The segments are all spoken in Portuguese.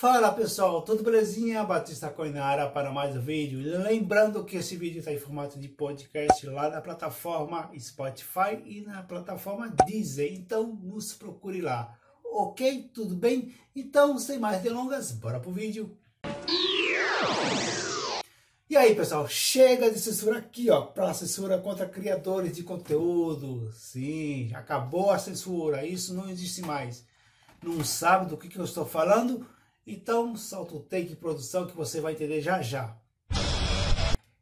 Fala pessoal, tudo belezinha? Batista Coinara para mais um vídeo. Lembrando que esse vídeo está em formato de podcast lá na plataforma Spotify e na plataforma Deezer, então nos procure lá. Ok? Tudo bem? Então, sem mais delongas, bora pro vídeo. E aí pessoal, chega de censura aqui ó, para censura contra criadores de conteúdo. Sim, acabou a censura, isso não existe mais. Não sabe do que, que eu estou falando? Então, solta o take produção que você vai entender já já.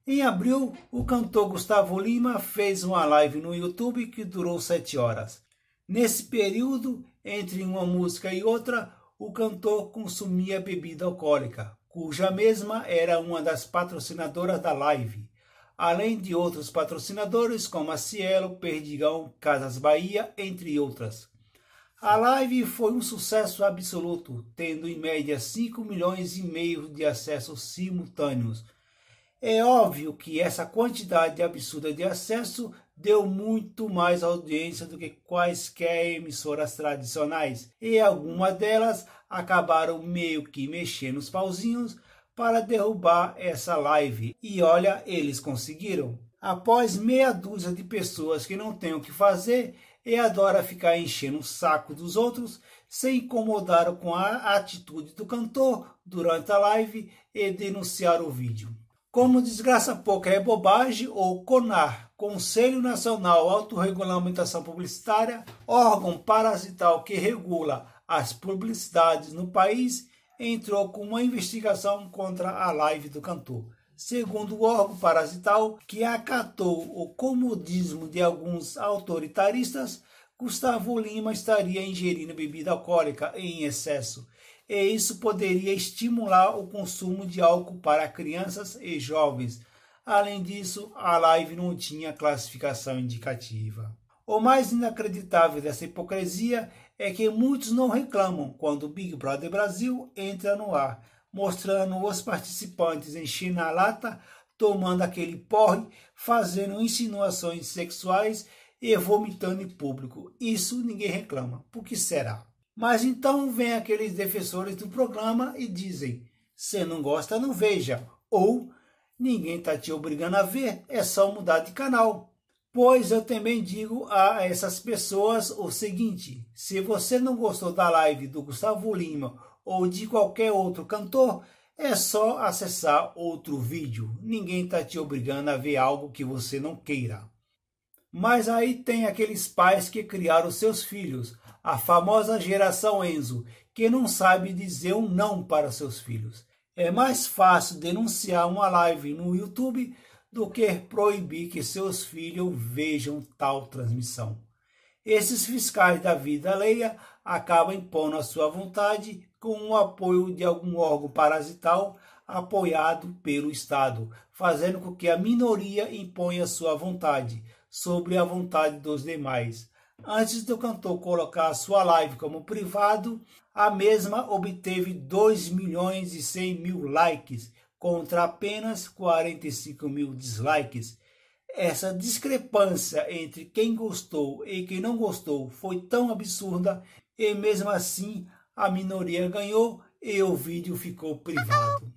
Em abril, o cantor Gustavo Lima fez uma live no YouTube que durou 7 horas. Nesse período, entre uma música e outra, o cantor consumia bebida alcoólica, cuja mesma era uma das patrocinadoras da live, além de outros patrocinadores como a Cielo, Perdigão, Casas Bahia, entre outras. A live foi um sucesso absoluto, tendo em média 5 milhões e meio de acessos simultâneos. É óbvio que essa quantidade absurda de acesso deu muito mais audiência do que quaisquer emissoras tradicionais, e algumas delas acabaram meio que mexendo os pauzinhos para derrubar essa live. E olha, eles conseguiram. Após meia dúzia de pessoas que não têm o que fazer, e adora ficar enchendo o saco dos outros, se incomodaram com a atitude do cantor durante a live e denunciaram o vídeo. Como desgraça pouca é bobagem, ou CONAR, Conselho Nacional Autorregulamentação Publicitária, órgão parasital que regula as publicidades no país, entrou com uma investigação contra a live do cantor segundo o órgão parasital que acatou o comodismo de alguns autoritaristas, Gustavo Lima estaria ingerindo bebida alcoólica em excesso, e isso poderia estimular o consumo de álcool para crianças e jovens. Além disso, a live não tinha classificação indicativa. O mais inacreditável dessa hipocrisia é que muitos não reclamam quando o Big Brother Brasil entra no ar mostrando os participantes enchendo a lata, tomando aquele porre, fazendo insinuações sexuais e vomitando em público. Isso ninguém reclama. Por que será? Mas então vem aqueles defensores do programa e dizem: se não gosta, não veja. Ou ninguém está te obrigando a ver, é só mudar de canal. Pois eu também digo a essas pessoas o seguinte: se você não gostou da live do Gustavo Lima ou de qualquer outro cantor, é só acessar outro vídeo. Ninguém está te obrigando a ver algo que você não queira. Mas aí tem aqueles pais que criaram seus filhos, a famosa geração Enzo, que não sabe dizer um não para seus filhos. É mais fácil denunciar uma live no YouTube do que proibir que seus filhos vejam tal transmissão. Esses fiscais da vida alheia acabam impondo a sua vontade com o apoio de algum órgão parasital apoiado pelo Estado, fazendo com que a minoria imponha sua vontade sobre a vontade dos demais. Antes do cantor colocar sua live como privado, a mesma obteve 2 milhões e 100 mil likes contra apenas 45 mil dislikes. Essa discrepância entre quem gostou e quem não gostou foi tão absurda e mesmo assim a minoria ganhou e o vídeo ficou privado.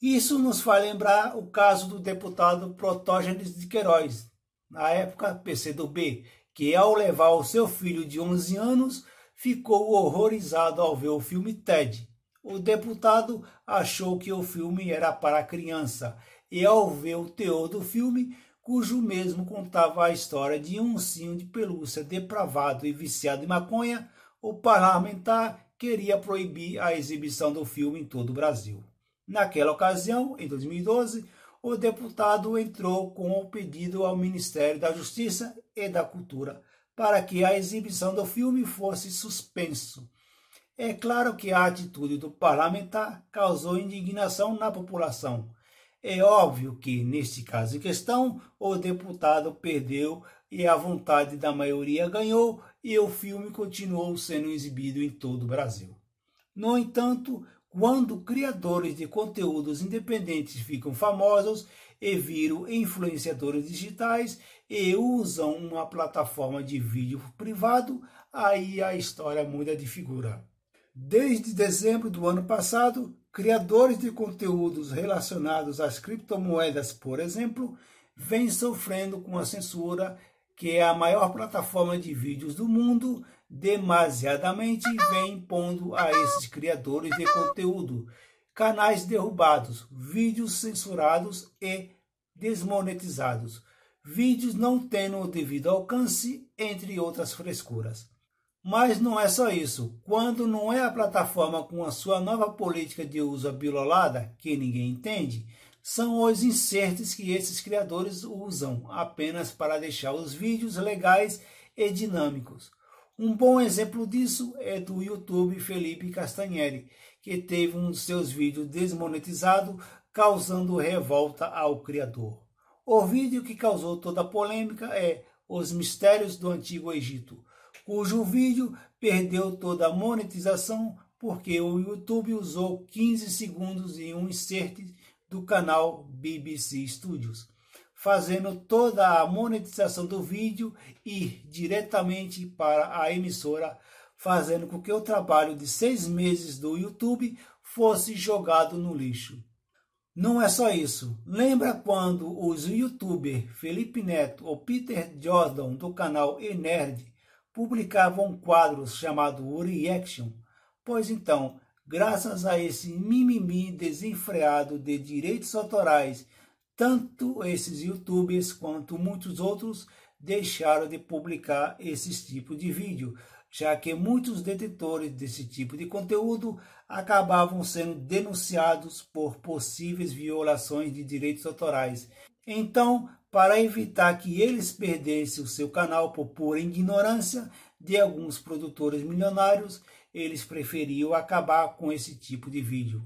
Isso nos faz lembrar o caso do deputado Protógenes de Queiroz, na época PCdoB, que ao levar o seu filho de 11 anos, ficou horrorizado ao ver o filme Ted. O deputado achou que o filme era para criança e ao ver o teor do filme, cujo mesmo contava a história de um ursinho de pelúcia depravado e viciado em maconha, o parlamentar queria proibir a exibição do filme em todo o Brasil. Naquela ocasião, em 2012, o deputado entrou com o pedido ao Ministério da Justiça e da Cultura para que a exibição do filme fosse suspenso. É claro que a atitude do parlamentar causou indignação na população. É óbvio que, neste caso em questão, o deputado perdeu e a vontade da maioria ganhou e o filme continuou sendo exibido em todo o Brasil. No entanto, quando criadores de conteúdos independentes ficam famosos e viram influenciadores digitais e usam uma plataforma de vídeo privado, aí a história muda de figura. Desde dezembro do ano passado, criadores de conteúdos relacionados às criptomoedas, por exemplo, vêm sofrendo com a censura que é a maior plataforma de vídeos do mundo, demasiadamente vem impondo a esses criadores de conteúdo canais derrubados, vídeos censurados e desmonetizados, vídeos não tendo o devido alcance, entre outras frescuras. Mas não é só isso. Quando não é a plataforma com a sua nova política de uso abilolada, que ninguém entende, são os inserts que esses criadores usam apenas para deixar os vídeos legais e dinâmicos. Um bom exemplo disso é do YouTube Felipe Castanheri, que teve um de seus vídeos desmonetizado, causando revolta ao criador. O vídeo que causou toda a polêmica é Os Mistérios do Antigo Egito, cujo vídeo perdeu toda a monetização porque o YouTube usou 15 segundos em um insert do canal BBC Studios, fazendo toda a monetização do vídeo ir diretamente para a emissora fazendo com que o trabalho de seis meses do YouTube fosse jogado no lixo. Não é só isso. Lembra quando os youtubers Felipe Neto ou Peter Jordan do canal Enerd publicavam quadros chamados Reaction? Pois então, graças a esse mimimi desenfreado de direitos autorais, tanto esses youtubers quanto muitos outros deixaram de publicar esses tipos de vídeo, já que muitos detentores desse tipo de conteúdo acabavam sendo denunciados por possíveis violações de direitos autorais. Então, para evitar que eles perdessem o seu canal por pura ignorância de alguns produtores milionários, eles preferiam acabar com esse tipo de vídeo.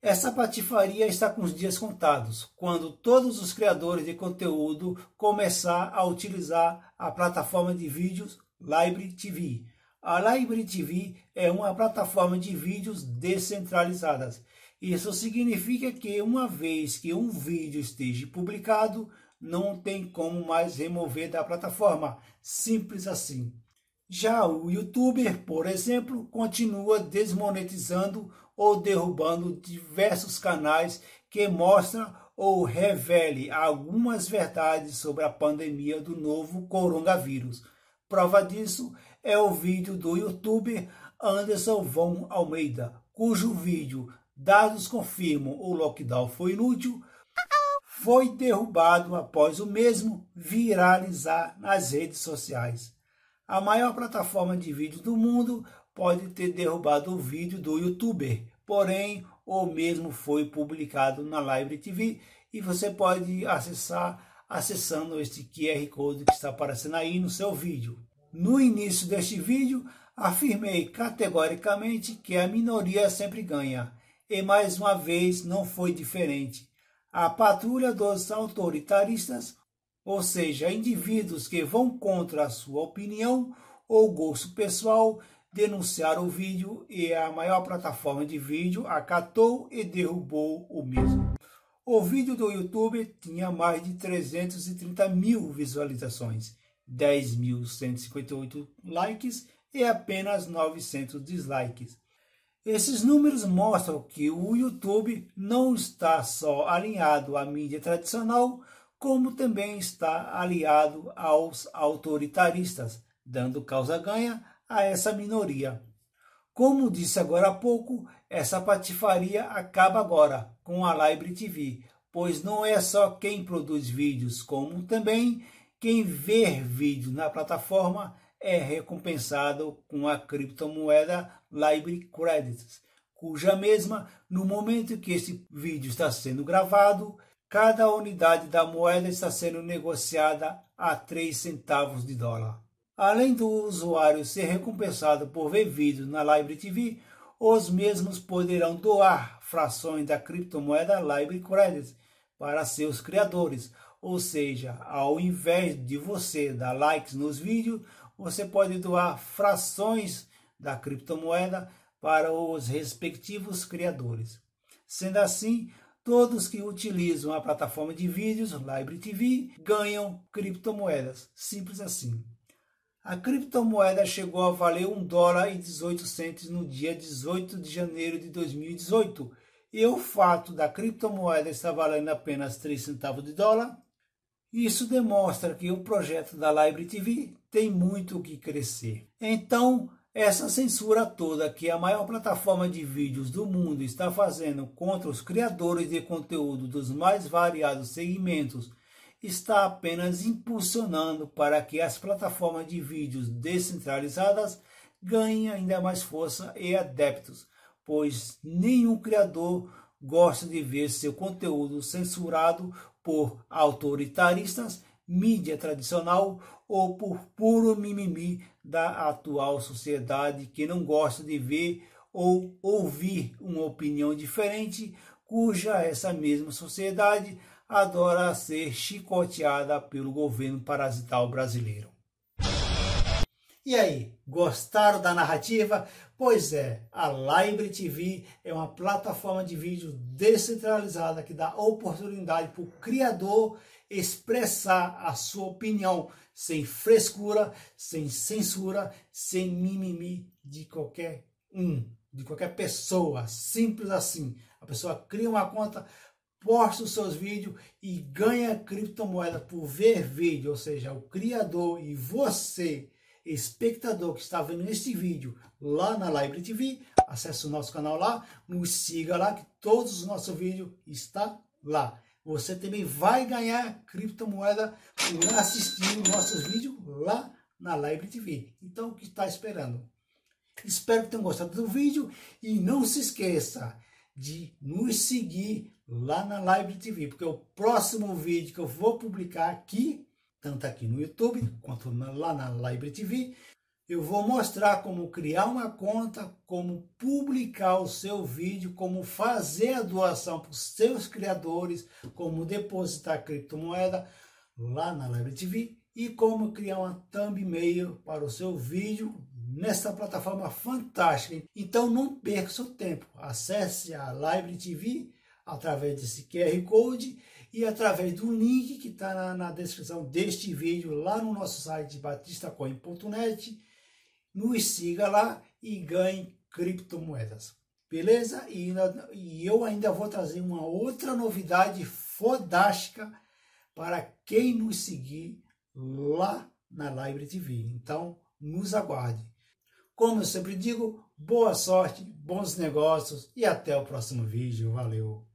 Essa patifaria está com os dias contados, quando todos os criadores de conteúdo começar a utilizar a plataforma de vídeos Library TV. A Library TV é uma plataforma de vídeos descentralizadas. Isso significa que uma vez que um vídeo esteja publicado, não tem como mais remover da plataforma. Simples assim. Já o youtuber, por exemplo, continua desmonetizando ou derrubando diversos canais que mostram ou revele algumas verdades sobre a pandemia do novo coronavírus. Prova disso é o vídeo do youtuber Anderson Von Almeida, cujo vídeo Dados confirmam o lockdown foi inútil, foi derrubado após o mesmo viralizar nas redes sociais. A maior plataforma de vídeo do mundo pode ter derrubado o vídeo do youtuber, porém o mesmo foi publicado na Live TV e você pode acessar acessando este QR Code que está aparecendo aí no seu vídeo. No início deste vídeo, afirmei categoricamente que a minoria sempre ganha, e mais uma vez não foi diferente. A patrulha dos autoritaristas, ou seja, indivíduos que vão contra a sua opinião ou gosto pessoal, denunciaram o vídeo e a maior plataforma de vídeo acatou e derrubou o mesmo. O vídeo do YouTube tinha mais de 330 mil visualizações, 10.158 likes e apenas 900 dislikes. Esses números mostram que o YouTube não está só alinhado à mídia tradicional, como também está aliado aos autoritaristas, dando causa-ganha a essa minoria. Como disse agora há pouco, essa patifaria acaba agora com a Libre TV, pois não é só quem produz vídeos, como também quem vê vídeo na plataforma é recompensado com a criptomoeda Libre Credits, cuja mesma, no momento que este vídeo está sendo gravado, cada unidade da moeda está sendo negociada a 3 centavos de dólar. Além do usuário ser recompensado por ver vídeos na Libre TV, os mesmos poderão doar frações da criptomoeda Libre Credits para seus criadores. Ou seja, ao invés de você dar likes nos vídeos, você pode doar frações da criptomoeda para os respectivos criadores. Sendo assim, todos que utilizam a plataforma de vídeos Libre TV ganham criptomoedas. Simples assim. A criptomoeda chegou a valer 1 dólar e 18 centos no dia 18 de janeiro de 2018. E o fato da criptomoeda estar valendo apenas 3 centavos de dólar, isso demonstra que o projeto da Libre TV tem muito o que crescer. Então, essa censura toda que a maior plataforma de vídeos do mundo está fazendo contra os criadores de conteúdo dos mais variados segmentos está apenas impulsionando para que as plataformas de vídeos descentralizadas ganhem ainda mais força e adeptos, pois nenhum criador gosta de ver seu conteúdo censurado por autoritaristas, mídia tradicional ou por puro mimimi da atual sociedade que não gosta de ver ou ouvir uma opinião diferente, cuja essa mesma sociedade adora ser chicoteada pelo governo parasital brasileiro. E aí, gostaram da narrativa? Pois é, a Libre TV é uma plataforma de vídeo descentralizada que dá oportunidade para o criador expressar a sua opinião sem frescura, sem censura, sem mimimi de qualquer um, de qualquer pessoa, simples assim. A pessoa cria uma conta, posta os seus vídeos e ganha criptomoeda por ver vídeo, ou seja, o criador e você, espectador que está vendo este vídeo lá na Libre TV, acesse o nosso canal lá, nos siga lá que todos os nossos vídeos estão lá. Você também vai ganhar criptomoeda por assistir os nossos vídeos lá na Libre TV. Então, o que está esperando? Espero que tenham gostado do vídeo e não se esqueça de nos seguir lá na Live TV, porque o próximo vídeo que eu vou publicar aqui, tanto aqui no YouTube quanto lá na Live TV, eu vou mostrar como criar uma conta, como publicar o seu vídeo, como fazer a doação para os seus criadores, como depositar criptomoeda lá na Live TV e como criar uma thumbnail para o seu vídeo nessa plataforma fantástica. Então não perca seu tempo. Acesse a Live TV através desse QR Code e através do link que está na, na, descrição deste vídeo lá no nosso site batistacoin.net. Nos siga lá e ganhe criptomoedas. Beleza? E, e eu ainda vou trazer uma outra novidade fodástica para quem nos seguir lá na Live TV. Então, nos aguarde. Como eu sempre digo, boa sorte, bons negócios e até o próximo vídeo. Valeu!